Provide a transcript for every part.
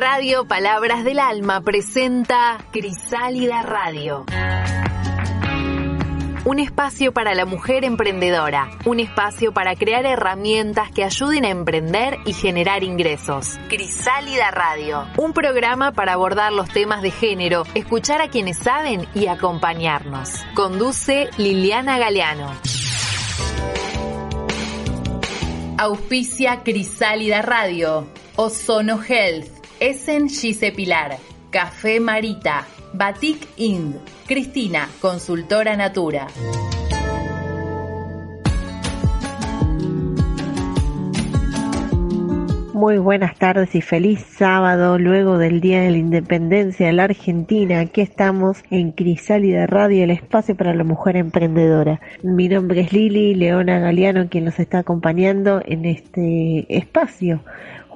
Radio Palabras del Alma presenta Crisálida Radio. Un espacio para la mujer emprendedora, un espacio para crear herramientas que ayuden a emprender y generar ingresos. Crisálida Radio, un programa para abordar los temas de género, escuchar a quienes saben y acompañarnos. Conduce Liliana Galeano. Auspicia Crisálida Radio, Ozono Health, Essen Gise Pilar, Café Marita, Batik Ind, Cristina, consultora Natura. Muy buenas tardes y feliz sábado luego del Día de la Independencia de la Argentina. Aquí estamos en Crisálida Radio, el espacio para la mujer emprendedora. Mi nombre es Lili Leona Galeano, quien nos está acompañando en este espacio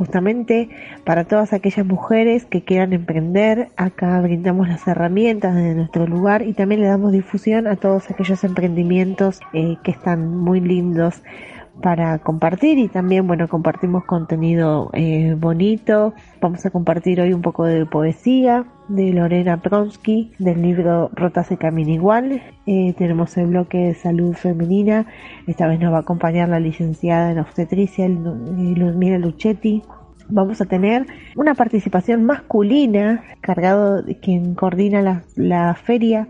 justamente para todas aquellas mujeres que quieran emprender. Acá brindamos las herramientas de nuestro lugar y también le damos difusión a todos aquellos emprendimientos eh, que están muy lindos para compartir y también bueno compartimos contenido eh, bonito. Vamos a compartir hoy un poco de poesía de Lorena Pronsky del libro Rota se camina igual. Eh, tenemos el bloque de salud femenina. Esta vez nos va a acompañar la licenciada en obstetricia Luzmila Luchetti vamos a tener una participación masculina cargado de quien coordina la, la feria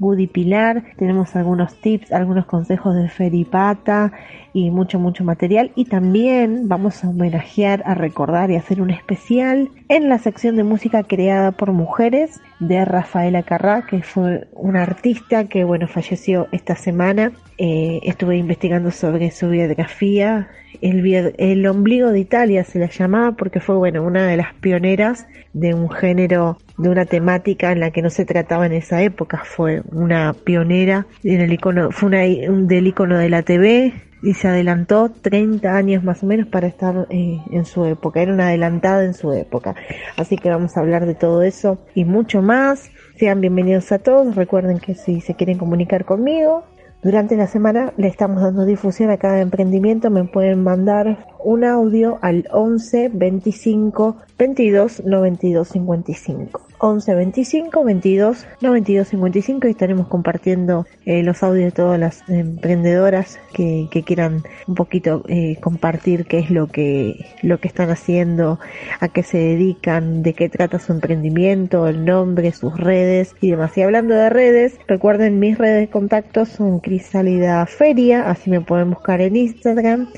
Woody Pilar tenemos algunos tips algunos consejos de Feripata y mucho, mucho material. Y también vamos a homenajear, a recordar y hacer un especial en la sección de música creada por mujeres de Rafaela Carrá, que fue una artista que, bueno, falleció esta semana. Eh, estuve investigando sobre su biografía. El, el ombligo de Italia se la llamaba porque fue, bueno, una de las pioneras de un género de una temática en la que no se trataba en esa época. Fue una pionera en icono, fue una, un del icono de la TV, y se adelantó 30 años más o menos para estar eh, en su época, era una adelantada en su época. Así que vamos a hablar de todo eso y mucho más. Sean bienvenidos a todos, recuerden que si se quieren comunicar conmigo, durante la semana le estamos dando difusión a cada emprendimiento, me pueden mandar un audio al 11 25 22 92 55. 11 25 22 92 55 y estaremos compartiendo eh, los audios de todas las emprendedoras que, que quieran un poquito eh, compartir qué es lo que lo que están haciendo, a qué se dedican, de qué trata su emprendimiento, el nombre, sus redes y demás. Y hablando de redes, recuerden mis redes de contacto son Crisalida Feria, así me pueden buscar en Instagram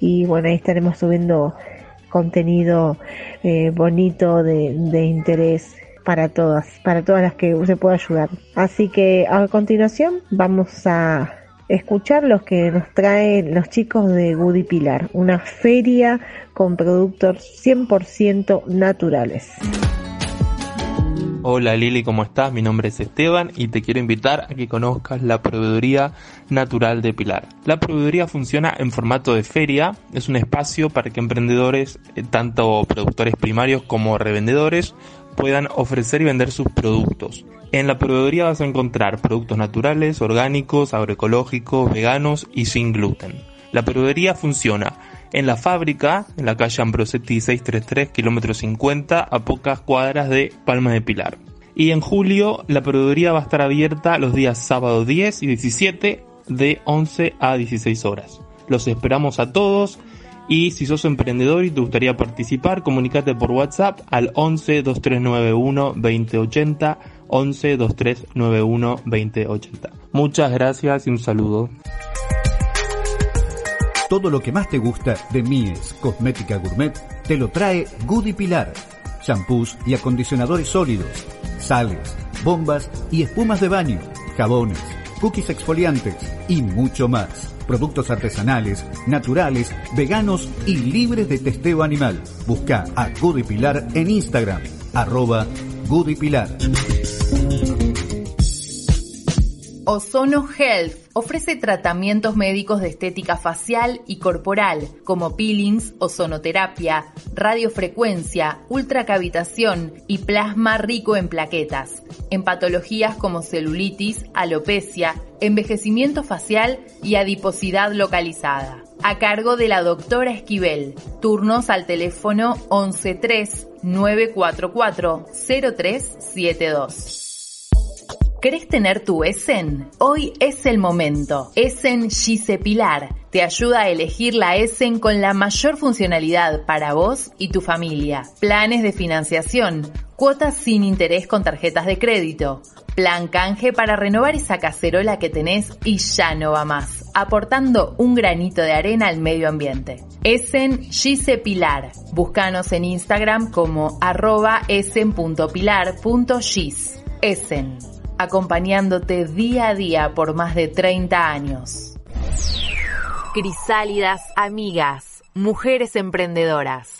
y bueno ahí estaremos subiendo contenido eh, bonito de, de interés para todas, para todas las que se pueda ayudar. Así que a continuación vamos a escuchar los que nos traen los chicos de Woody Pilar, una feria con productos 100% naturales. Hola Lili, ¿cómo estás? Mi nombre es Esteban y te quiero invitar a que conozcas la proveeduría natural de Pilar. La proveeduría funciona en formato de feria, es un espacio para que emprendedores, eh, tanto productores primarios como revendedores, puedan ofrecer y vender sus productos. En la proveeduría vas a encontrar productos naturales, orgánicos, agroecológicos, veganos y sin gluten. La proveeduría funciona en la fábrica, en la calle Ambrosetti 633, kilómetro 50, a pocas cuadras de Palma de Pilar. Y en julio la proveeduría va a estar abierta los días sábado 10 y 17 de 11 a 16 horas. Los esperamos a todos y si sos emprendedor y te gustaría participar, comunícate por WhatsApp al 11 2391 2080 11 2391 2080. Muchas gracias y un saludo. Todo lo que más te gusta de Mies Cosmética Gourmet te lo trae Goody Pilar. Shampoos y acondicionadores sólidos, sales, bombas y espumas de baño, jabones, cookies exfoliantes y mucho más. Productos artesanales, naturales, veganos y libres de testeo animal. Busca a Goody Pilar en Instagram, arroba Goody Pilar. Ozono Health ofrece tratamientos médicos de estética facial y corporal, como peelings, ozonoterapia, radiofrecuencia, ultracavitación y plasma rico en plaquetas, en patologías como celulitis, alopecia, envejecimiento facial y adiposidad localizada. a cargo de la doctora Esquivel. Turnos al teléfono 113 944 0372. ¿Querés tener tu ESEN? Hoy es el momento. ESEN Gise Pilar te ayuda a elegir la ESEN con la mayor funcionalidad para vos y tu familia. Planes de financiación, cuotas sin interés con tarjetas de crédito, plan canje para renovar esa cacerola que tenés y ya no va más, aportando un granito de arena al medio ambiente. Essen Gise Pilar. Búscanos en Instagram como arroba essen.pilar.gis. Essen acompañándote día a día por más de 30 años. Crisálidas amigas, mujeres emprendedoras.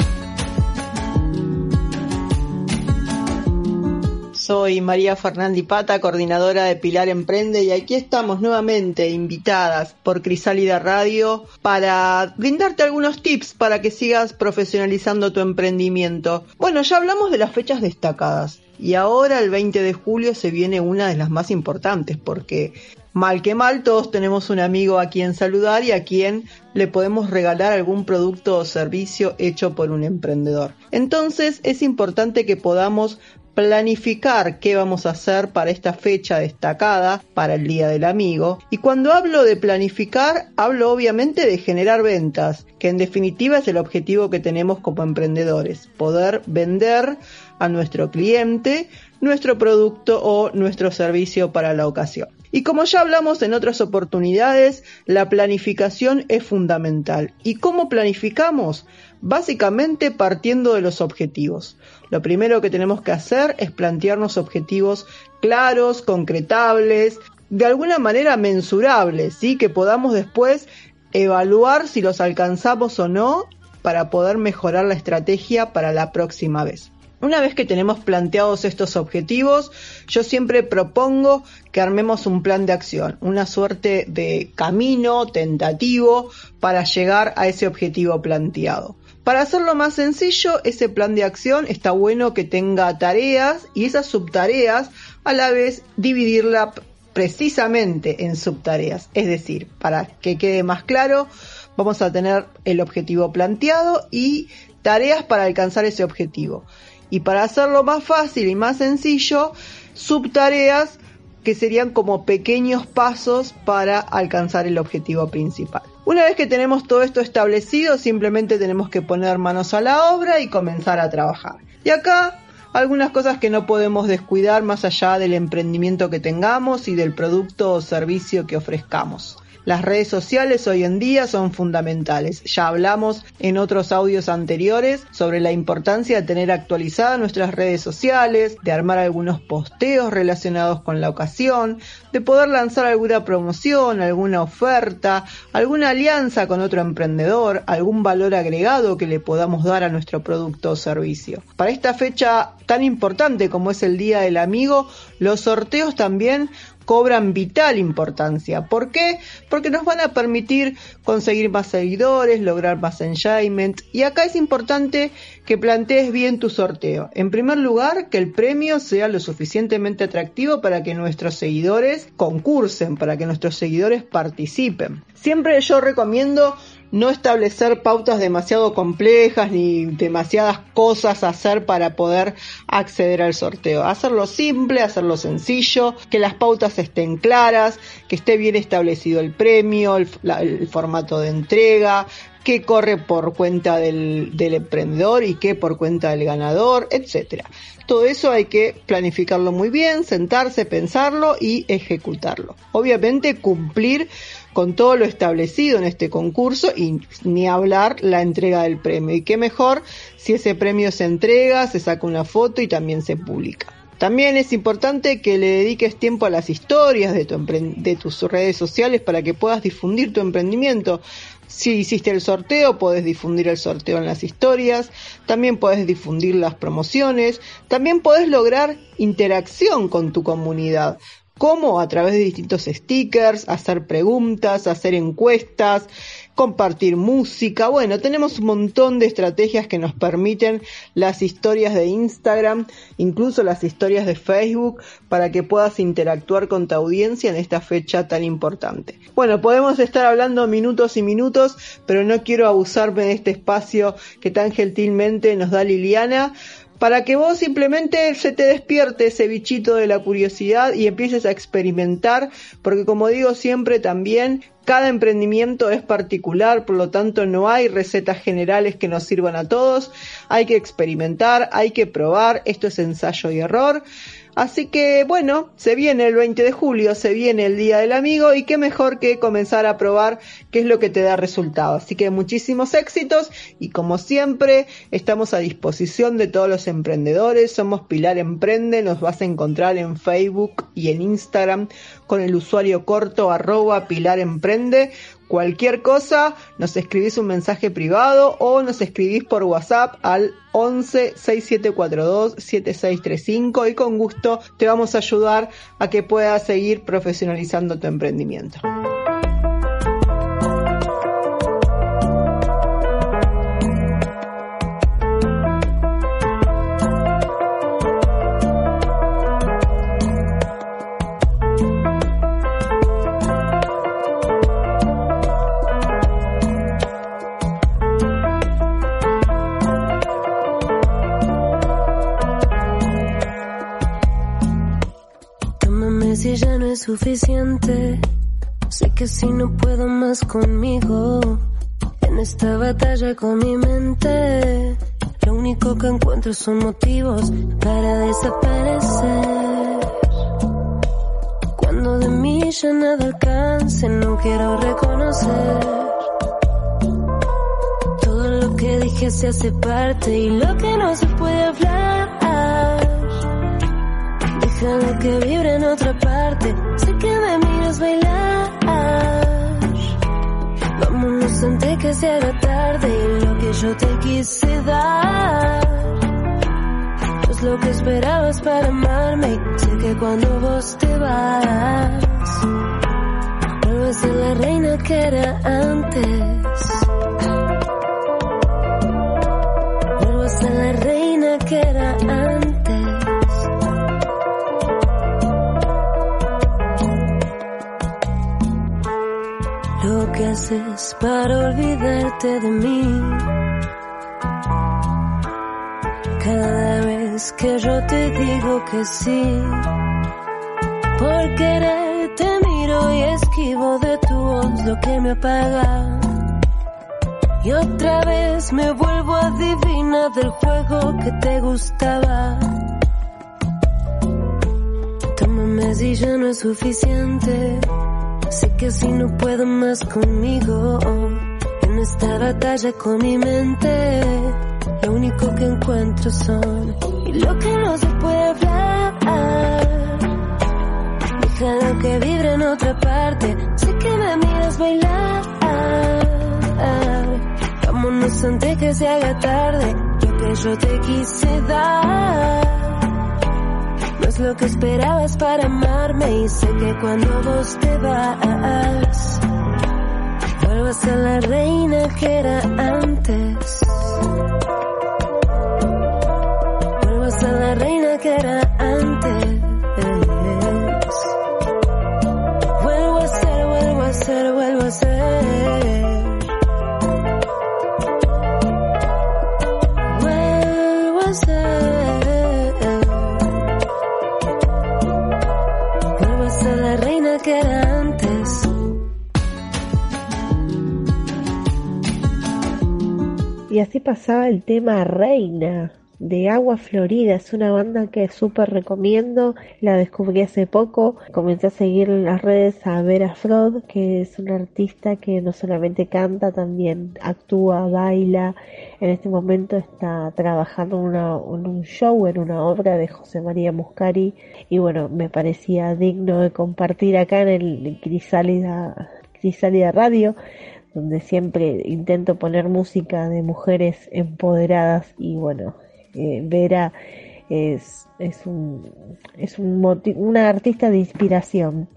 Soy María Fernández Pata, coordinadora de Pilar Emprende y aquí estamos nuevamente invitadas por Crisálida Radio para brindarte algunos tips para que sigas profesionalizando tu emprendimiento. Bueno, ya hablamos de las fechas destacadas y ahora el 20 de julio se viene una de las más importantes porque mal que mal todos tenemos un amigo a quien saludar y a quien le podemos regalar algún producto o servicio hecho por un emprendedor. Entonces es importante que podamos planificar qué vamos a hacer para esta fecha destacada, para el Día del Amigo. Y cuando hablo de planificar, hablo obviamente de generar ventas, que en definitiva es el objetivo que tenemos como emprendedores, poder vender a nuestro cliente nuestro producto o nuestro servicio para la ocasión. Y como ya hablamos en otras oportunidades, la planificación es fundamental. ¿Y cómo planificamos? Básicamente partiendo de los objetivos. Lo primero que tenemos que hacer es plantearnos objetivos claros, concretables, de alguna manera mensurables, ¿sí? que podamos después evaluar si los alcanzamos o no para poder mejorar la estrategia para la próxima vez. Una vez que tenemos planteados estos objetivos, yo siempre propongo que armemos un plan de acción, una suerte de camino tentativo para llegar a ese objetivo planteado. Para hacerlo más sencillo, ese plan de acción está bueno que tenga tareas y esas subtareas a la vez dividirla precisamente en subtareas. Es decir, para que quede más claro, vamos a tener el objetivo planteado y tareas para alcanzar ese objetivo y para hacerlo más fácil y más sencillo, subtareas que serían como pequeños pasos para alcanzar el objetivo principal. Una vez que tenemos todo esto establecido, simplemente tenemos que poner manos a la obra y comenzar a trabajar. Y acá algunas cosas que no podemos descuidar más allá del emprendimiento que tengamos y del producto o servicio que ofrezcamos. Las redes sociales hoy en día son fundamentales. Ya hablamos en otros audios anteriores sobre la importancia de tener actualizadas nuestras redes sociales, de armar algunos posteos relacionados con la ocasión, de poder lanzar alguna promoción, alguna oferta, alguna alianza con otro emprendedor, algún valor agregado que le podamos dar a nuestro producto o servicio. Para esta fecha tan importante como es el Día del Amigo, los sorteos también cobran vital importancia. ¿Por qué? Porque nos van a permitir conseguir más seguidores, lograr más engagement. Y acá es importante que plantees bien tu sorteo. En primer lugar, que el premio sea lo suficientemente atractivo para que nuestros seguidores concursen, para que nuestros seguidores participen. Siempre yo recomiendo no establecer pautas demasiado complejas ni demasiadas cosas hacer para poder acceder al sorteo. Hacerlo simple, hacerlo sencillo, que las pautas estén claras, que esté bien establecido el premio, el, formato de entrega, qué corre por cuenta del, del, emprendedor y qué por cuenta del ganador, etcétera. Todo eso hay que planificarlo muy bien, sentarse, pensarlo y ejecutarlo. Obviamente cumplir con todo lo establecido en este concurso y ni hablar la entrega del premio. Y qué mejor si ese premio se entrega, se saca una foto y también se publica. También es importante que le dediques tiempo a las historias de, tu de tus redes sociales para que puedas difundir tu emprendimiento. Si hiciste el sorteo, puedes difundir el sorteo en las historias, también puedes difundir las promociones, también puedes lograr interacción con tu comunidad. ¿Cómo? A través de distintos stickers, hacer preguntas, hacer encuestas, compartir música. Bueno, tenemos un montón de estrategias que nos permiten las historias de Instagram, incluso las historias de Facebook, para que puedas interactuar con tu audiencia en esta fecha tan importante. Bueno, podemos estar hablando minutos y minutos, pero no quiero abusarme de este espacio que tan gentilmente nos da Liliana para que vos simplemente se te despierte ese bichito de la curiosidad y empieces a experimentar, porque como digo siempre también, cada emprendimiento es particular, por lo tanto no hay recetas generales que nos sirvan a todos, hay que experimentar, hay que probar, esto es ensayo y error. Así que bueno, se viene el 20 de julio, se viene el Día del Amigo y qué mejor que comenzar a probar qué es lo que te da resultado. Así que muchísimos éxitos y como siempre estamos a disposición de todos los emprendedores. Somos Pilar Emprende, nos vas a encontrar en Facebook y en Instagram con el usuario corto arroba Pilar Emprende Cualquier cosa, nos escribís un mensaje privado o nos escribís por WhatsApp al 11 6742 7635 y con gusto te vamos a ayudar a que puedas seguir profesionalizando tu emprendimiento. Suficiente. Sé que si no puedo más conmigo, en esta batalla con mi mente, lo único que encuentro son motivos para desaparecer. Cuando de mí ya nada alcance, no quiero reconocer. Todo lo que dije se hace parte y lo que no se puede hablar. Déjalo que vibre en otra parte que me miras bailar. Vámonos antes que se haga tarde y lo que yo te quise dar. Es lo que esperabas para amarme sé que cuando vos te vas, vuelvo a la reina que era antes. Vuelvo a la reina que era antes. Haces para olvidarte de mí. Cada vez que yo te digo que sí, por querer te miro y esquivo de tu voz lo que me apaga. Y otra vez me vuelvo adivina del juego que te gustaba. Tómame si ya no es suficiente Sé que si no puedo más conmigo, en esta batalla con mi mente, lo único que encuentro son y lo que no se puede hablar. Déjalo que vibre en otra parte, sé que me miras bailar. Vámonos antes que se haga tarde, lo que yo te quise dar lo que esperabas para amarme y sé que cuando vos te vas, vuelvo a la reina que era antes. Vuelvo a la reina así pasaba el tema Reina de Agua Florida. Es una banda que súper recomiendo. La descubrí hace poco. Comencé a seguir en las redes a Vera Frod, que es una artista que no solamente canta, también actúa, baila. En este momento está trabajando en, un show, en una obra de José María Muscari. Y bueno, me parecía digno de compartir acá en el Crisálida, Crisálida Radio donde siempre intento poner música de mujeres empoderadas y bueno, eh, Vera es, es, un, es un una artista de inspiración.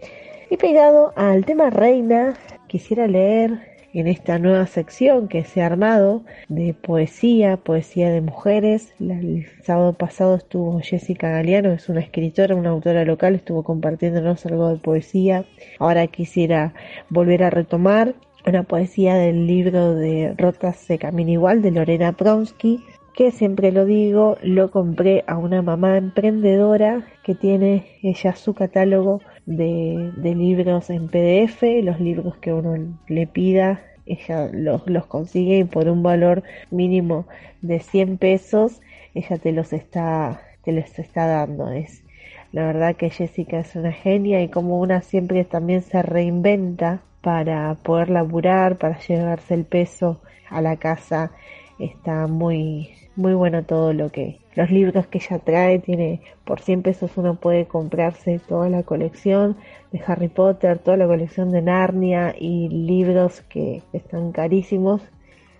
Y pegado al tema reina, quisiera leer en esta nueva sección que se ha armado de poesía, poesía de mujeres. El sábado pasado estuvo Jessica Galeano, es una escritora, una autora local, estuvo compartiéndonos algo de poesía. Ahora quisiera volver a retomar una poesía del libro de Rotas se camina igual de Lorena Pronsky, que siempre lo digo, lo compré a una mamá emprendedora que tiene ella su catálogo de, libros en PDF, los libros que uno le pida, ella los, los consigue y por un valor mínimo de 100 pesos, ella te los está, te los está dando. Es, la verdad que Jessica es una genia y como una siempre también se reinventa para poder laburar, para llevarse el peso a la casa, está muy, muy bueno todo lo que los libros que ella trae tiene por 100 pesos uno puede comprarse toda la colección de Harry Potter toda la colección de Narnia y libros que están carísimos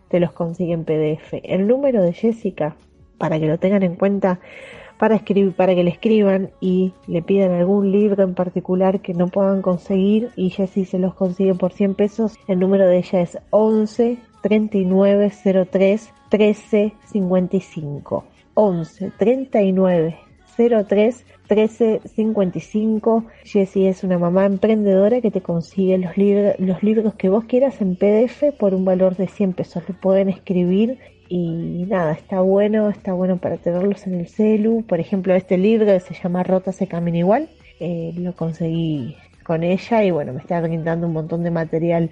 te los consigue en PDF el número de Jessica para que lo tengan en cuenta para que le escriban y le pidan algún libro en particular que no puedan conseguir y Jessie se los consigue por 100 pesos el número de ella es 11 3903 1355 11 39 03 13 55 Jessie es una mamá emprendedora que te consigue los, libros los libros que vos quieras en PDF por un valor de 100 pesos. Le pueden escribir y nada, está bueno, está bueno para tenerlos en el celu. Por ejemplo, este libro que se llama Rota se camina igual, eh, lo conseguí con ella y bueno, me está brindando un montón de material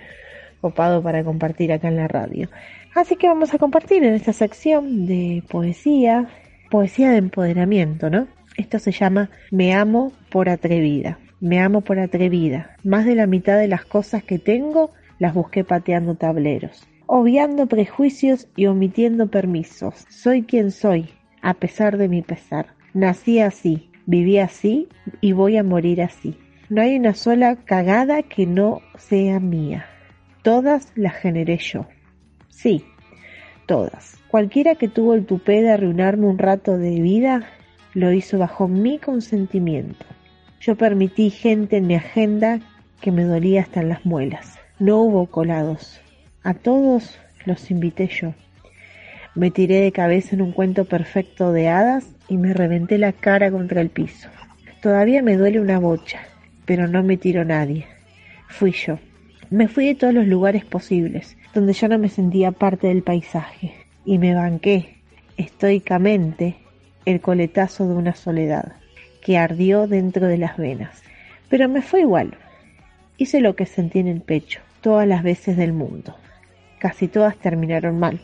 copado para compartir acá en la radio. Así que vamos a compartir en esta sección de poesía, poesía de empoderamiento, ¿no? Esto se llama Me amo por atrevida. Me amo por atrevida. Más de la mitad de las cosas que tengo las busqué pateando tableros, obviando prejuicios y omitiendo permisos. Soy quien soy, a pesar de mi pesar. Nací así, viví así y voy a morir así. No hay una sola cagada que no sea mía. Todas las generé yo. Sí, todas. Cualquiera que tuvo el tupé de arruinarme un rato de vida, lo hizo bajo mi consentimiento. Yo permití gente en mi agenda que me dolía hasta en las muelas. No hubo colados. A todos los invité yo. Me tiré de cabeza en un cuento perfecto de hadas y me reventé la cara contra el piso. Todavía me duele una bocha, pero no me tiró nadie. Fui yo. Me fui de todos los lugares posibles donde yo no me sentía parte del paisaje, y me banqué estoicamente el coletazo de una soledad que ardió dentro de las venas. Pero me fue igual. Hice lo que sentí en el pecho, todas las veces del mundo. Casi todas terminaron mal,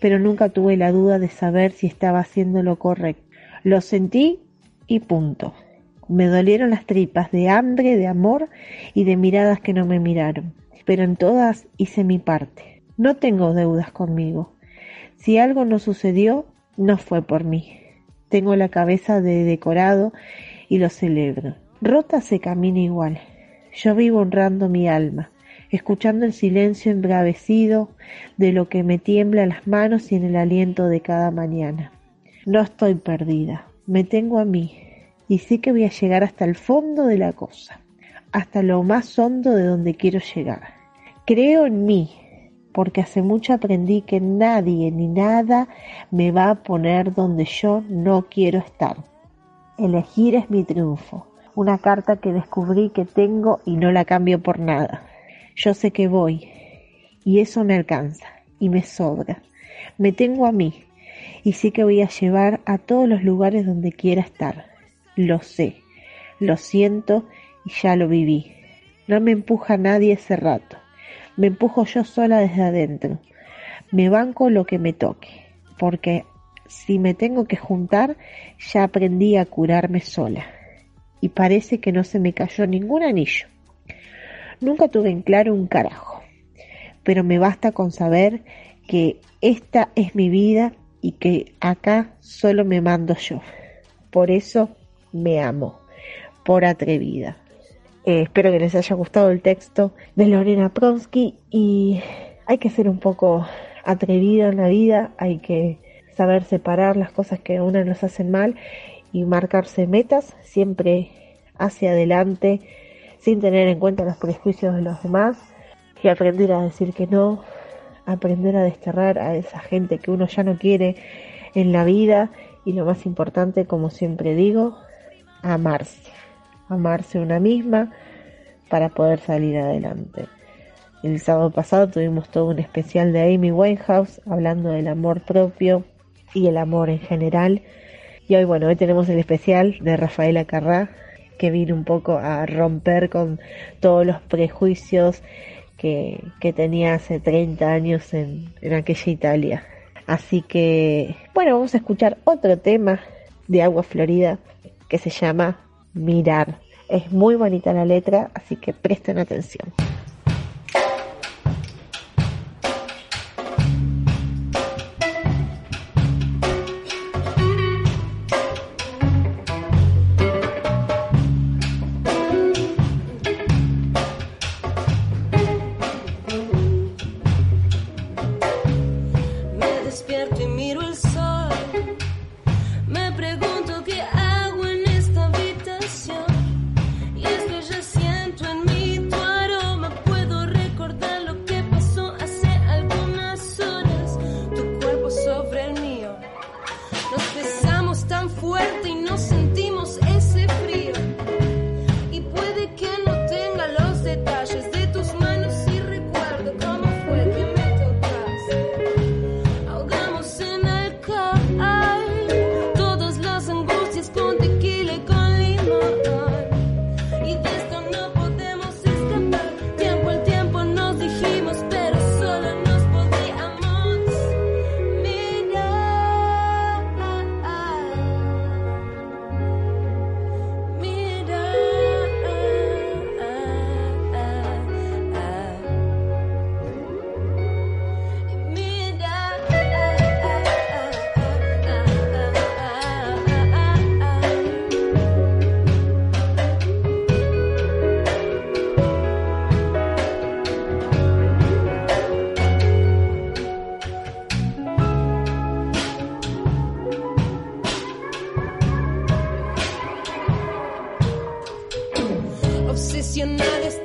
pero nunca tuve la duda de saber si estaba haciendo lo correcto. Lo sentí y punto. Me dolieron las tripas de hambre, de amor y de miradas que no me miraron pero en todas hice mi parte. No tengo deudas conmigo. Si algo no sucedió, no fue por mí. Tengo la cabeza de decorado y lo celebro. Rota se camina igual. Yo vivo honrando mi alma, escuchando el silencio embravecido de lo que me tiembla las manos y en el aliento de cada mañana. No estoy perdida, me tengo a mí y sé que voy a llegar hasta el fondo de la cosa hasta lo más hondo de donde quiero llegar. Creo en mí, porque hace mucho aprendí que nadie ni nada me va a poner donde yo no quiero estar. Elegir es mi triunfo, una carta que descubrí que tengo y no la cambio por nada. Yo sé que voy, y eso me alcanza, y me sobra. Me tengo a mí, y sé que voy a llevar a todos los lugares donde quiera estar. Lo sé, lo siento y ya lo viví. No me empuja nadie ese rato. Me empujo yo sola desde adentro. Me banco lo que me toque, porque si me tengo que juntar, ya aprendí a curarme sola. Y parece que no se me cayó ningún anillo. Nunca tuve en claro un carajo, pero me basta con saber que esta es mi vida y que acá solo me mando yo. Por eso me amo, por atrevida. Eh, espero que les haya gustado el texto de Lorena Pronsky y hay que ser un poco atrevida en la vida, hay que saber separar las cosas que a una nos hacen mal y marcarse metas siempre hacia adelante sin tener en cuenta los prejuicios de los demás. y aprender a decir que no, aprender a desterrar a esa gente que uno ya no quiere en la vida y lo más importante, como siempre digo, amarse, amarse una misma para poder salir adelante. El sábado pasado tuvimos todo un especial de Amy Winehouse hablando del amor propio y el amor en general. Y hoy, bueno, hoy tenemos el especial de Rafaela Carrá, que vino un poco a romper con todos los prejuicios que, tenía hace 30 años en, en aquella Italia. Así que, bueno, vamos a escuchar otro tema de Agua Florida que se llama Mirar. Es muy bonita la letra, así que presten atención. nacionales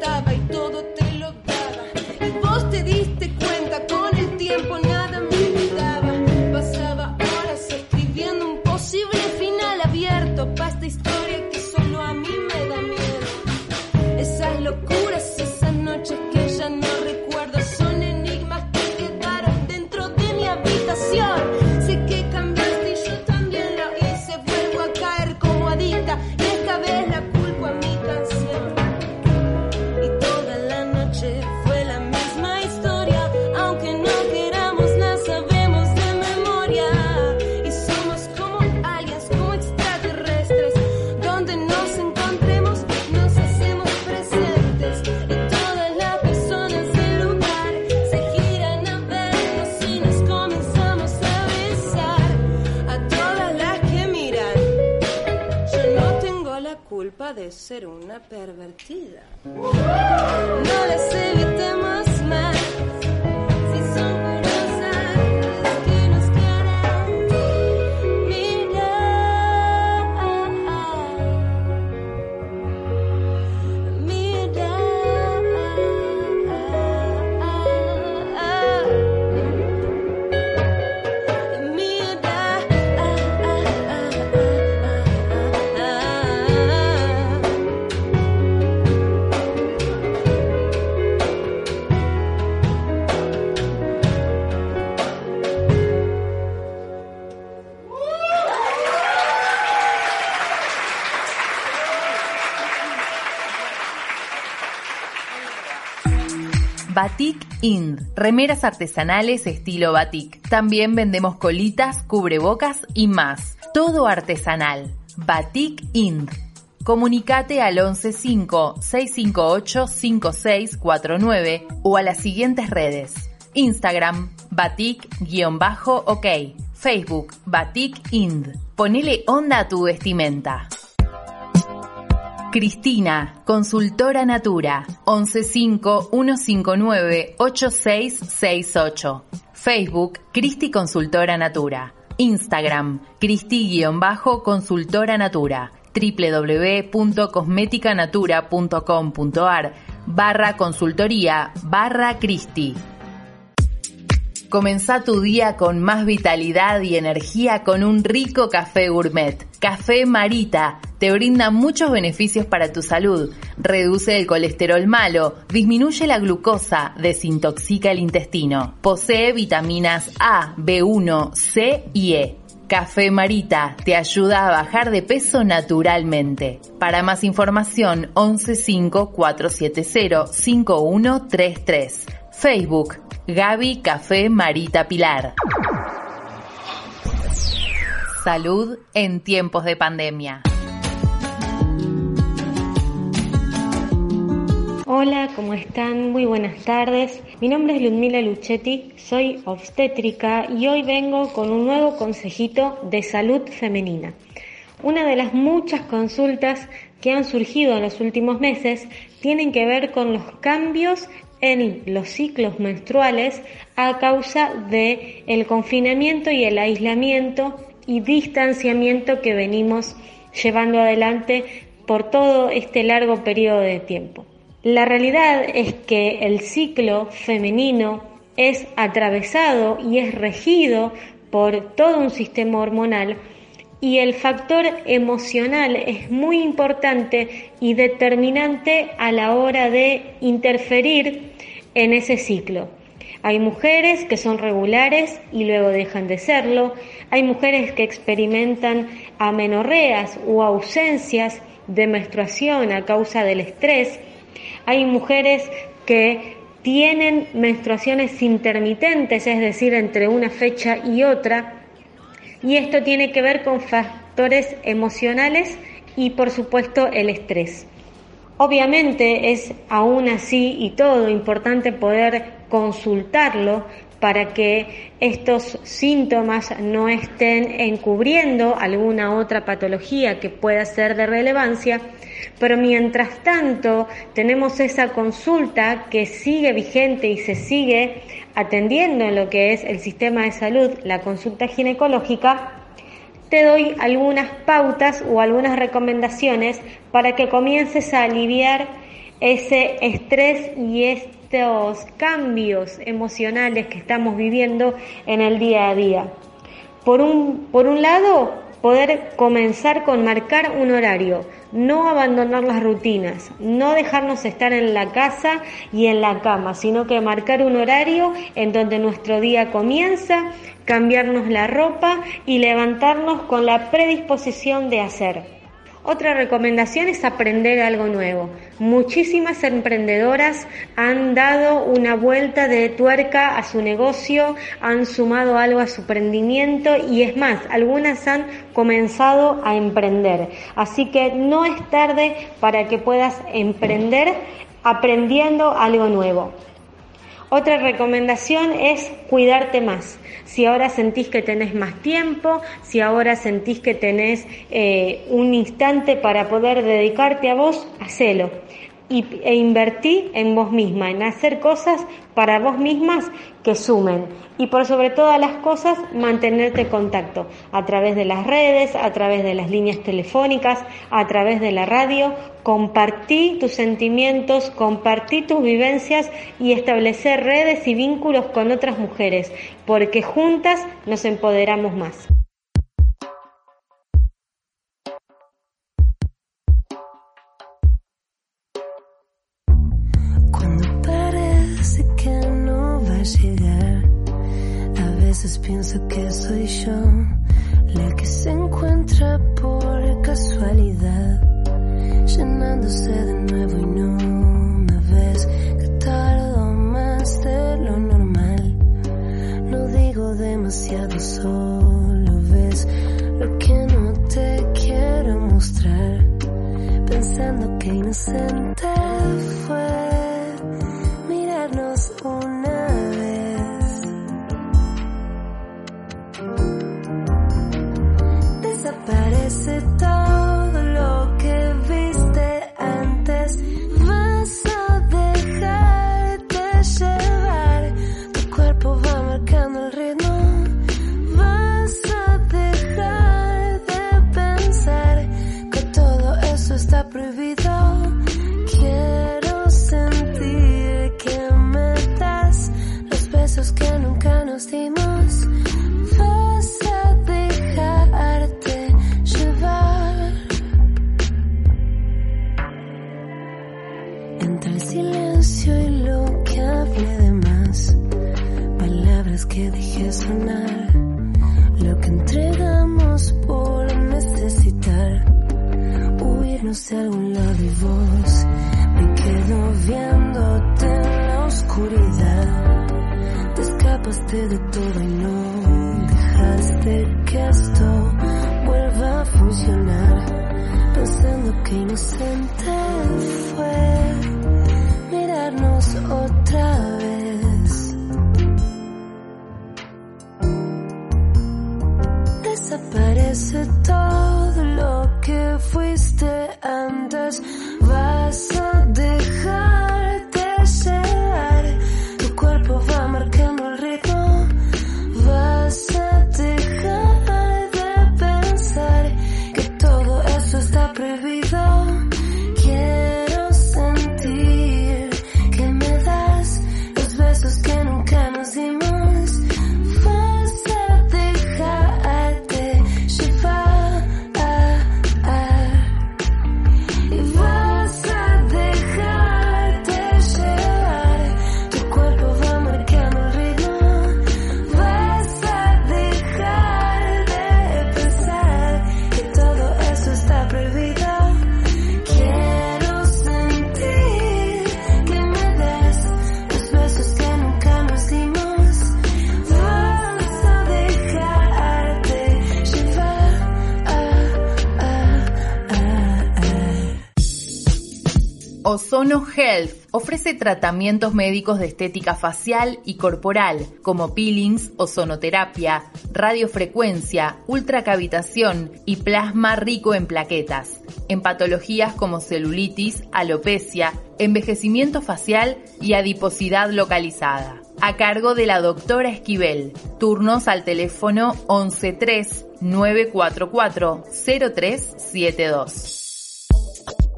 Batik Ind, remeras artesanales estilo batik. También vendemos colitas, cubrebocas y más. Todo artesanal. Batik Ind. Comunicate al 115-658-5649 o a las siguientes redes. Instagram, batik-ok. Facebook, Batik Ind. Ponele onda a tu vestimenta. Cristina, consultora Natura, 115-159-8668. Facebook, Cristi Consultora Natura. Instagram, Cristi-Consultora Natura. www.cosmeticanatura.com.ar barra consultoría barra Cristi. Comenzá tu día con más vitalidad y energía con un rico café gourmet. Café Marita te brinda muchos beneficios para tu salud. Reduce el colesterol malo, disminuye la glucosa, desintoxica el intestino. Posee vitaminas A, B1, C y E. Café Marita te ayuda a bajar de peso naturalmente. Para más información, 115 470 5133. Facebook Gaby Café Marita Pilar. Salud en tiempos de pandemia. Hola, ¿cómo están? Muy buenas tardes. Mi nombre es Ludmila Luchetti, soy obstétrica y hoy vengo con un nuevo consejito de salud femenina. Una de las muchas consultas que han surgido en los últimos meses tienen que ver con los cambios en los ciclos menstruales a causa de el confinamiento y el aislamiento y distanciamiento que venimos llevando adelante por todo este largo periodo de tiempo. La realidad es que el ciclo femenino es atravesado y es regido por todo un sistema hormonal y el factor emocional es muy importante y determinante a la hora de interferir en ese ciclo. Hay mujeres que son regulares y luego dejan de serlo, hay mujeres que experimentan amenorreas o ausencias de menstruación a causa del estrés, hay mujeres que tienen menstruaciones intermitentes, es decir, entre una fecha y otra, y esto tiene que ver con factores emocionales y por supuesto el estrés. Obviamente es aún así y todo importante poder consultarlo para que estos síntomas no estén encubriendo alguna otra patología que pueda ser de relevancia, pero mientras tanto tenemos esa consulta que sigue vigente y se sigue atendiendo en lo que es el sistema de salud, la consulta ginecológica, te doy algunas pautas o algunas recomendaciones para que comiences a aliviar ese estrés y estos cambios emocionales que estamos viviendo en el día a día. Por un, por un lado, poder comenzar con marcar un horario, no abandonar las rutinas, no dejarnos estar en la casa y en la cama, sino que marcar un horario en donde nuestro día comienza, cambiarnos la ropa y levantarnos con la predisposición de hacer. Otra recomendación es aprender algo nuevo. Muchísimas emprendedoras han dado una vuelta de tuerca a su negocio, han sumado algo a su emprendimiento y es más, algunas han comenzado a emprender. Así que no es tarde para que puedas emprender aprendiendo algo nuevo. Otra recomendación es cuidarte más. Si ahora sentís que tenés más tiempo, si ahora sentís que tenés eh, un instante para poder dedicarte a vos, hacelo y, e invertí en vos misma, en hacer cosas para vos mismas que sumen. Y por sobre todas las cosas, mantenerte en contacto a través de las redes, a través de las líneas telefónicas, a través de la radio. Compartí tus sentimientos, compartí tus vivencias y establecer redes y vínculos con otras mujeres, porque juntas nos empoderamos más. Inocente Desaparece todo lo que fuiste antes. Ozono Health ofrece tratamientos médicos de estética facial y corporal, como peelings, ozonoterapia, radiofrecuencia, ultracavitación y plasma rico en plaquetas, en patologías como celulitis, alopecia, envejecimiento facial y adiposidad localizada. A cargo de la doctora Esquivel. Turnos al teléfono 113 944 0372.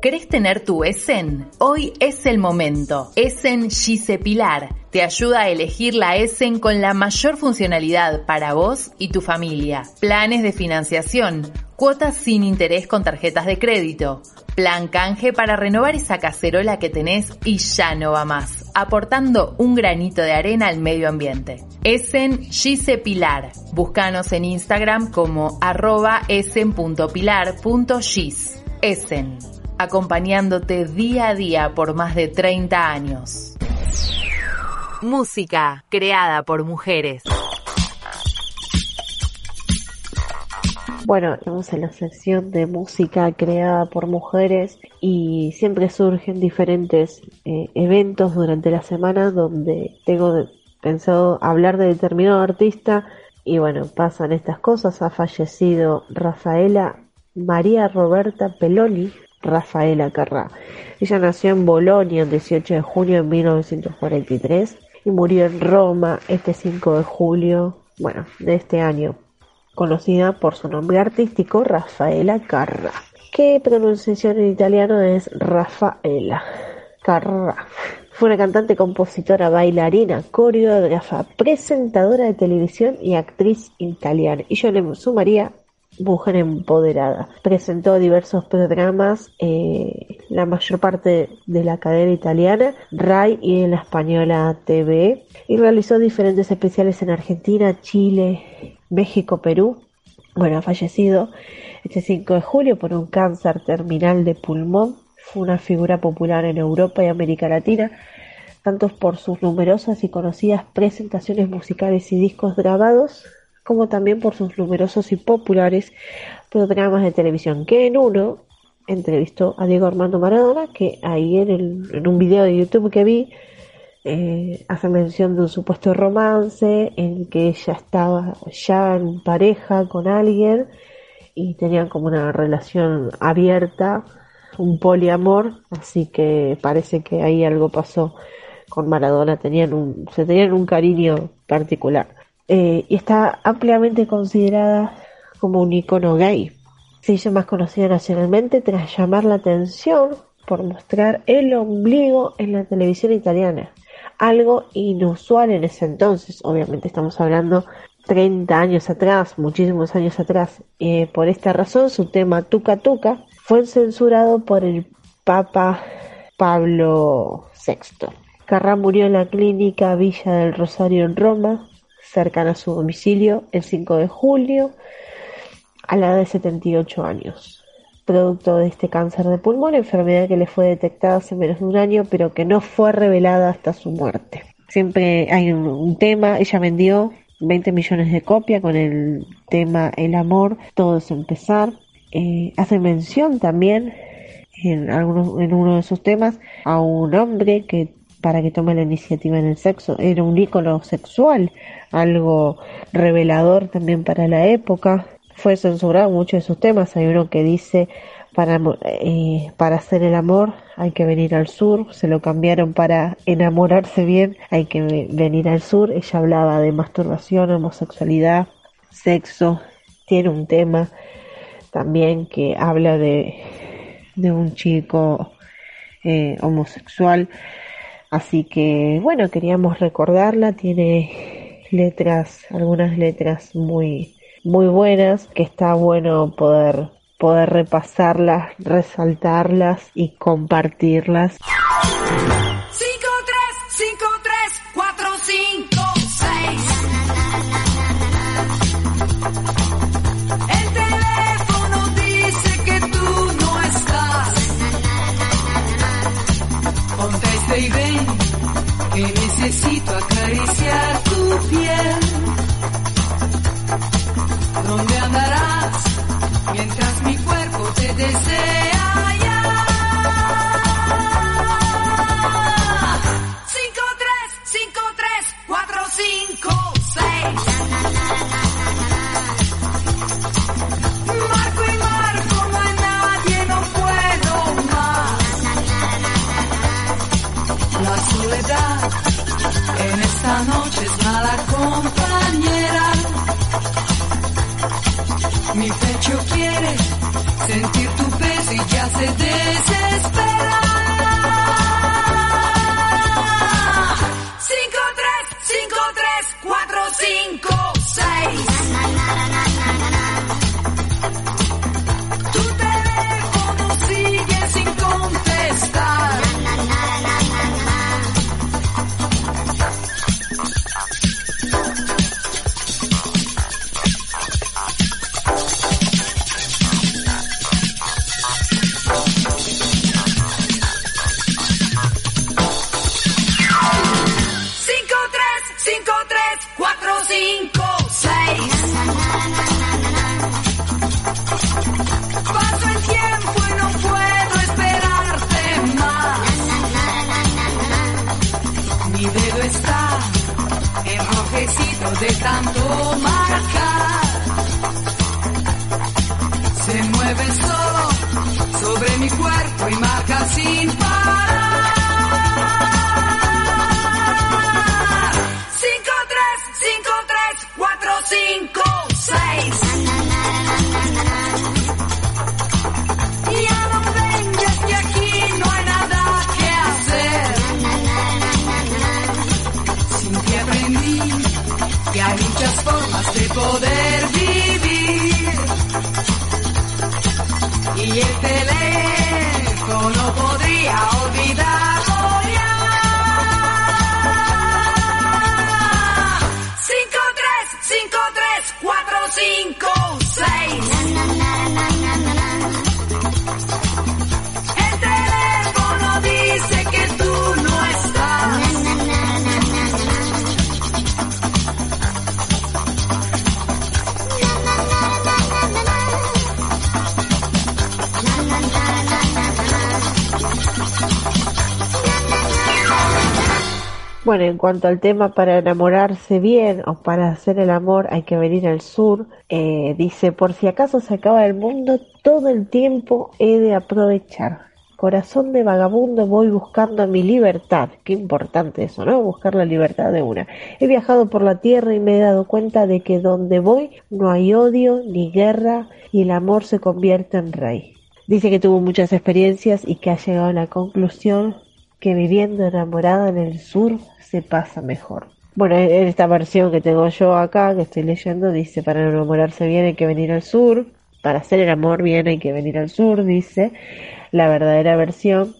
¿Querés tener tu ESEN? Hoy es el momento. ESEN Gise Pilar te ayuda a elegir la ESEN con la mayor funcionalidad para vos y tu familia. Planes de financiación, cuotas sin interés con tarjetas de crédito, plan canje para renovar esa cacerola que tenés y ya no va más, aportando un granito de arena al medio ambiente. Essen Gise Pilar. Búscanos en Instagram como arroba essen.pilar.gis. Essen acompañándote día a día por más de 30 años. Música creada por mujeres. Bueno, estamos en la sección de música creada por mujeres y siempre surgen diferentes eh, eventos durante la semana donde tengo pensado hablar de determinado artista y bueno, pasan estas cosas. Ha fallecido Rafaela María Roberta Peloni, Rafaela Carrá. Ella nació en Bolonia el 18 de junio de 1943 y murió en Roma este 5 de julio, bueno, de este año conocida por su nombre artístico Rafaela Carrà, que pronunciación en italiano es Rafaela Carrà. Fue una cantante, compositora, bailarina, coreógrafa, presentadora de televisión y actriz italiana. Y yo le sumaría mujer empoderada. Presentó diversos programas, eh, la mayor parte de la cadena italiana, RAI y en la española TV, y realizó diferentes especiales en Argentina, Chile, México, Perú. Bueno, ha fallecido este 5 de julio por un cáncer terminal de pulmón. Fue una figura popular en Europa y América Latina, tanto por sus numerosas y conocidas presentaciones musicales y discos grabados, como también por sus numerosos y populares programas de televisión, que en uno entrevistó a Diego Armando Maradona, que ahí en, el- en un video de YouTube que vi, eh, hace mención de un supuesto romance en el que ella estaba ya en pareja con alguien y tenían como una relación abierta, un poliamor, así que parece que ahí algo pasó con Maradona, tenían un, se tenían un cariño particular. Eh, y está ampliamente considerada como un icono gay. Se hizo más conocida nacionalmente tras llamar la atención por mostrar el ombligo en la televisión italiana. Algo inusual en ese entonces. Obviamente estamos hablando 30 años atrás, muchísimos años atrás. Eh, por esta razón, su tema Tuca Tuca fue censurado por el Papa Pablo VI. Carrá murió en la clínica Villa del Rosario en Roma, cercana a su domicilio, el 5 de julio, a la edad de 78 años. producto de este cáncer de pulmón, enfermedad que le fue detectada hace menos de un año, pero que no fue revelada hasta su muerte. Siempre hay un, tema, ella vendió 20 millones de copias con el tema El amor, todo es empezar. Eh, hace mención también en, algunos, en uno de sus temas a un hombre que para que tome la iniciativa en el sexo era un ícono sexual, algo revelador también para la época. Fue censurado muchos de sus temas. Hay uno que dice para, eh, para hacer el amor hay que venir al sur, se lo cambiaron para enamorarse bien, hay que venir al sur. Ella hablaba de masturbación, homosexualidad, sexo. Tiene un tema también que habla de, de un chico eh, homosexual. Así que bueno, queríamos recordarla, tiene letras, algunas letras muy, muy buenas, que está bueno poder, poder repasarlas, resaltarlas y compartirlas. Necesito acariciar tu piel. ¿Dónde andarás mientras mi cuerpo te desea? Noche es mala compañera. Mi pecho quiere sentir tu peso y ya se desespera. Bueno, en cuanto al tema para enamorarse bien o para hacer el amor hay que venir al sur, eh, dice, por si acaso se acaba el mundo, todo el tiempo he de aprovechar. Corazón de vagabundo voy buscando mi libertad. Qué importante eso, ¿no? Buscar la libertad de una. He viajado por la tierra y me he dado cuenta de que donde voy no hay odio ni guerra y el amor se convierte en rey. Dice que tuvo muchas experiencias y que ha llegado a la conclusión que viviendo enamorada en el sur se pasa mejor. Bueno, en esta versión que tengo yo acá, que estoy leyendo, dice, para enamorarse bien hay que venir al sur, para hacer el amor bien hay que venir al sur, dice la verdadera versión.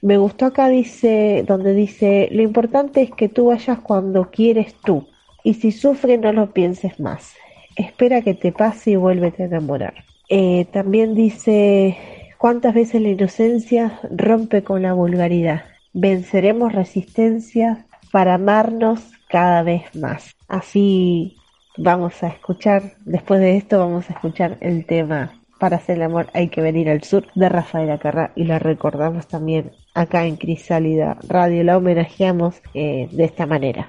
Me gustó acá, dice, donde dice, lo importante es que tú vayas cuando quieres tú, y si sufre no lo pienses más. Espera que te pase y vuélvete a enamorar. Eh, también dice, ¿cuántas veces la inocencia rompe con la vulgaridad? Venceremos resistencia para amarnos cada vez más. Así vamos a escuchar, después de esto vamos a escuchar el tema Para hacer el amor hay que venir al sur de Rafaela Carrá y la recordamos también acá en Crisálida Radio, la homenajeamos eh, de esta manera.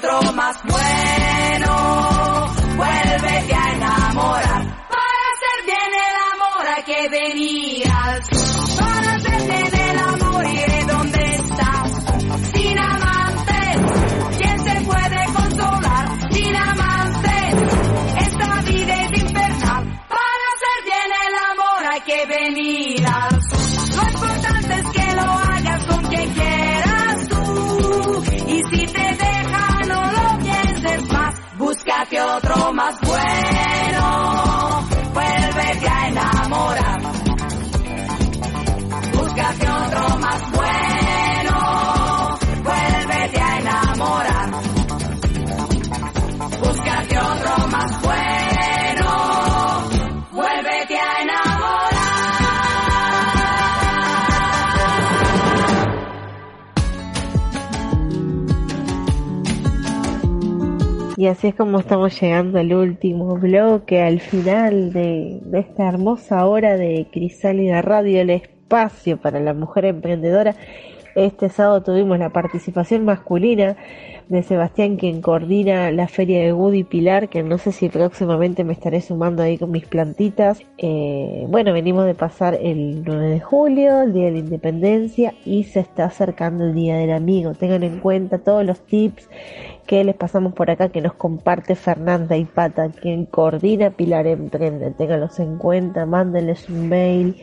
otro más bueno. Vuélvete a enamorar. Para hacer bien el amor hay que venir al sur. Y así es como estamos llegando al último bloque, al final de, de esta hermosa hora de Crisálida Radio, el espacio para la mujer emprendedora. Este sábado tuvimos la participación masculina de Sebastián, quien coordina la feria de Woody Pilar, que no sé si próximamente me estaré sumando ahí con mis plantitas. Eh, bueno, venimos de pasar el 9 de julio, el Día de la Independencia, y se está acercando el Día del Amigo. Tengan en cuenta todos los tips que les pasamos por acá, que nos comparte Fernanda y Pata, quien coordina Pilar Emprende. Ténganlos en cuenta, mándenles un mail.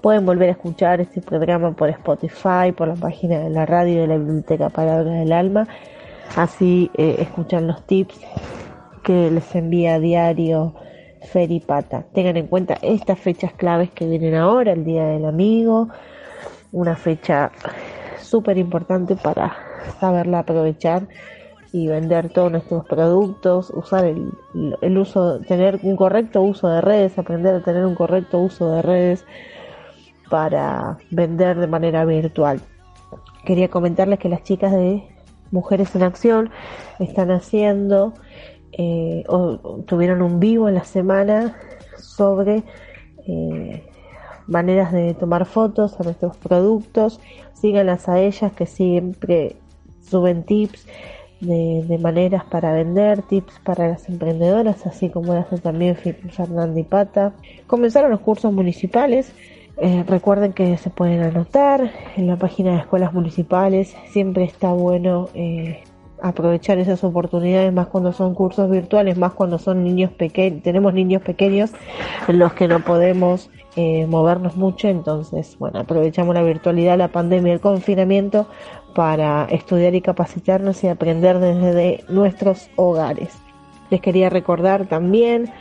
Pueden volver a escuchar este programa por Spotify, por la página de la radio de la Biblioteca Palabras del Alma. Así eh, escuchan los tips que les envía a diario Feripata. Tengan en cuenta estas fechas claves que vienen ahora, el Día del Amigo, una fecha súper importante para saberla aprovechar y vender todos nuestros productos, usar el, el, uso, tener un correcto uso de redes, aprender a tener un correcto uso de redes para vender de manera virtual. Quería comentarles que las chicas de Mujeres en Acción están haciendo eh, o tuvieron un vivo en la semana sobre eh, maneras de tomar fotos a nuestros productos. Síganlas a ellas que siempre suben tips de, maneras para vender, tips para las emprendedoras, así como lo hace también Fernanda y Pata. Comenzaron los cursos municipales. Eh, recuerden que se pueden anotar en la página de escuelas municipales. Siempre está bueno eh, aprovechar esas oportunidades, más cuando son cursos virtuales, más cuando son niños pequeños, tenemos niños pequeños en los que no podemos eh, movernos mucho, entonces, bueno, aprovechamos la virtualidad, la pandemia, el confinamiento para estudiar y capacitarnos y aprender desde nuestros hogares. Les quería recordar también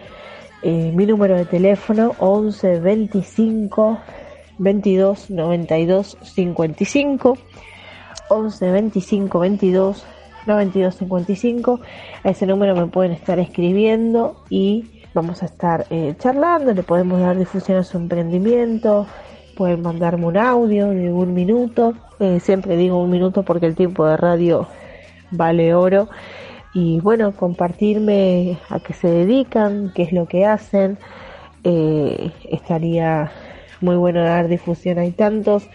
eh, mi número de teléfono 11 25 22 92 55 11 25 22 9255. A ese número me pueden estar escribiendo y vamos a estar eh, charlando. Le podemos dar difusión a su emprendimiento. Pueden mandarme un audio de un minuto. Eh, siempre digo un minuto porque el tiempo de radio vale oro. Y bueno, compartirme a qué se dedican, qué es lo que hacen. Eh, estaría muy bueno dar difusión. Hay tantos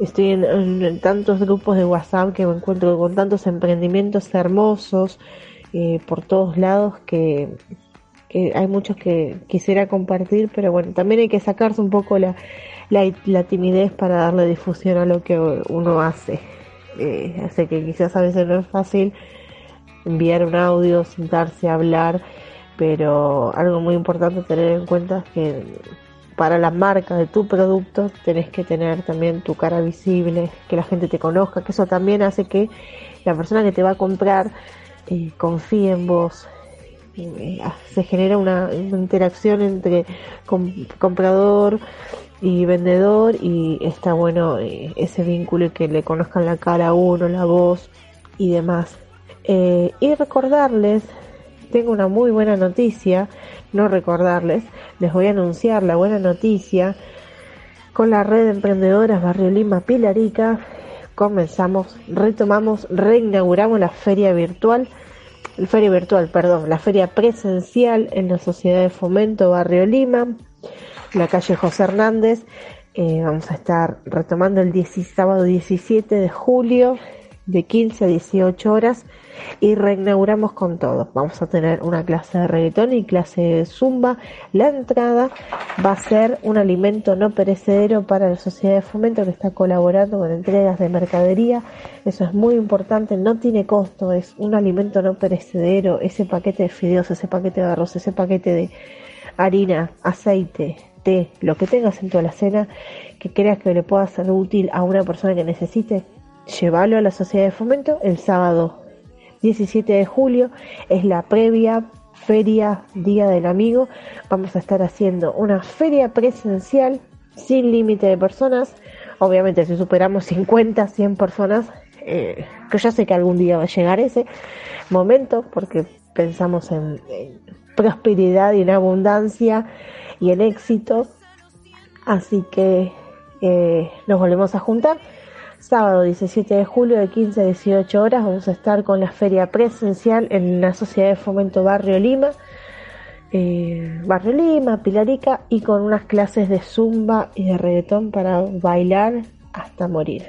Estoy en, tantos grupos de WhatsApp que me encuentro con tantos emprendimientos hermosos eh, por todos lados que, hay muchos que quisiera compartir, pero bueno, también hay que sacarse un poco la, la, timidez para darle difusión a lo que uno hace. Eh, que quizás a veces no es fácil enviar un audio, sentarse a hablar, pero algo muy importante tener en cuenta es que para la marca de tu producto tenés que tener también tu cara visible, que la gente te conozca, que eso también hace que la persona que te va a comprar eh, confíe en vos. Eh, se genera una, interacción entre comprador y vendedor y está bueno eh, ese vínculo y que le conozcan la cara a uno, la voz y demás. Y recordarles, tengo una muy buena noticia, no recordarles, les voy a anunciar la buena noticia. Con la red de emprendedoras Barrio Lima Pilarica comenzamos, retomamos, reinauguramos la feria virtual, la feria virtual, perdón, la feria presencial en la Sociedad de Fomento Barrio Lima, la calle José Hernández. Eh, vamos a estar retomando el sábado 17 de julio de 15 a 18 horas y reinauguramos con todo. Vamos a tener una clase de reggaetón y clase de zumba. La entrada va a ser un alimento no perecedero para la sociedad de fomento que está colaborando con entregas de mercadería. Eso es muy importante, no tiene costo, es un alimento no perecedero. Ese paquete de fideos, ese paquete de arroz, ese paquete de harina, aceite, té, lo que tengas en tu alacena que creas que le pueda ser útil a una persona que necesite, llévalo a la sociedad de fomento el sábado 17 de julio es la previa feria Día del Amigo. Vamos a estar haciendo una feria presencial sin límite de personas. Obviamente si superamos 50, 100 personas, eh, que ya sé que algún día va a llegar ese momento porque pensamos en, prosperidad y en abundancia y en éxito. Así que eh, nos volvemos a juntar Sábado 17 de julio de 15 a 18 horas vamos a estar con la feria presencial en la Sociedad de Fomento Barrio Lima, eh, Barrio Lima, Pilarica y con unas clases de zumba y de reggaetón para bailar hasta morir.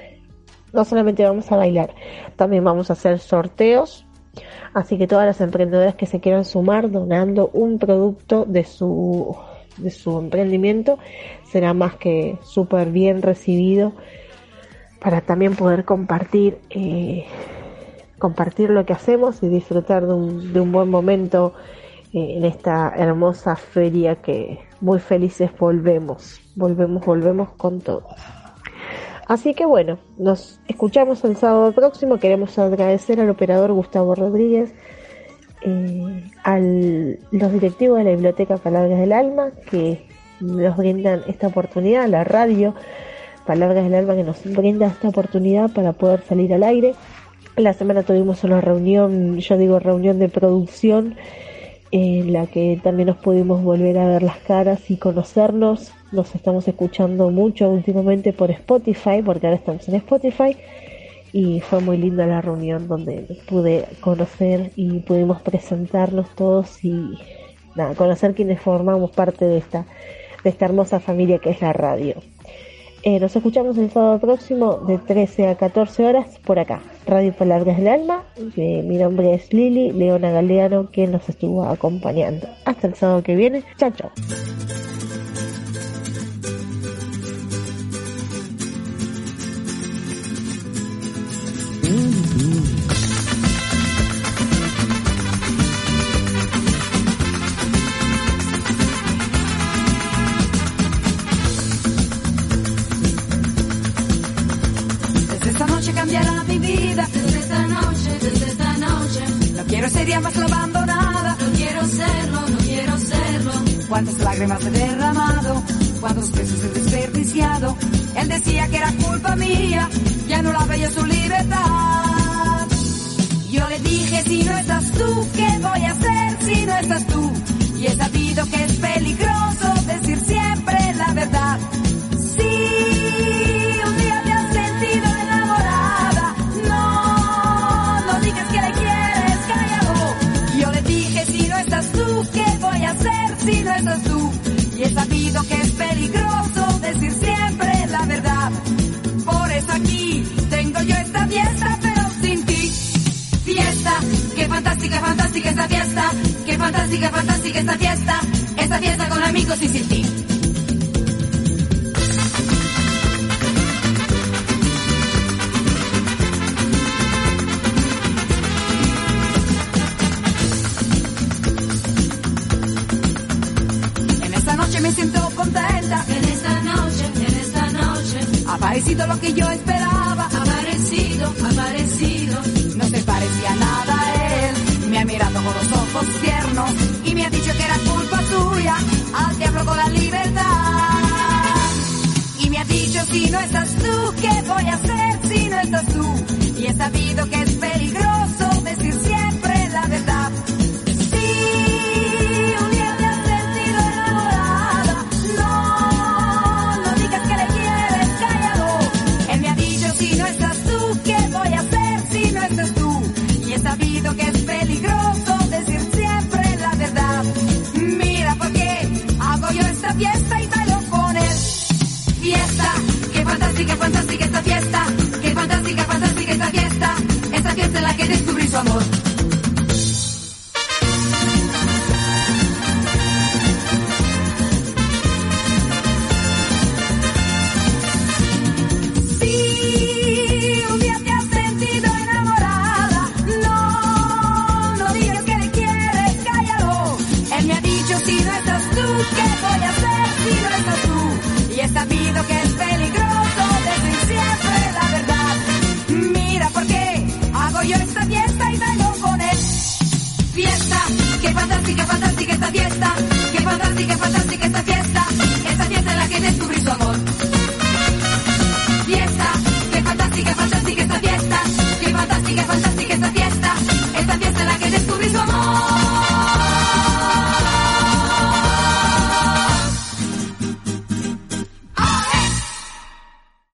No solamente vamos a bailar, también vamos a hacer sorteos. Así que todas las emprendedoras que se quieran sumar donando un producto de su, de su emprendimiento será más que súper bien recibido para también poder compartir, eh, compartir lo que hacemos y disfrutar de un, buen momento eh, en esta hermosa feria que muy felices volvemos, volvemos, volvemos con todo. Así que bueno, nos escuchamos el sábado próximo. Queremos agradecer al operador Gustavo Rodríguez eh, a los directivos de la Biblioteca Palabras del Alma que nos brindan esta oportunidad, la radio Palabras del Alma que nos brinda esta oportunidad para poder salir al aire. La semana tuvimos una reunión, yo digo reunión de producción, en la que también nos pudimos volver a ver las caras y conocernos. Nos estamos escuchando mucho últimamente por Spotify, porque ahora estamos en Spotify y fue muy linda la reunión donde pude conocer y pudimos presentarnos todos y nada, conocer quienes formamos parte de esta, de esta hermosa familia que es la radio. Eh, nos escuchamos el sábado próximo de 13 a 14 horas por acá, Radio Palabras del Alma. Mi nombre es Lili Leona Galeano, quien nos estuvo acompañando. Hasta el sábado que viene. Chao, chao. Fantástica, fantástica esta fiesta. Esta fiesta con amigos y sin ti. En esta noche me siento contenta. En esta noche, en esta noche. Ha aparecido lo que yo si no estás tú, ¿qué voy a hacer si no estás tú? Y he sabido que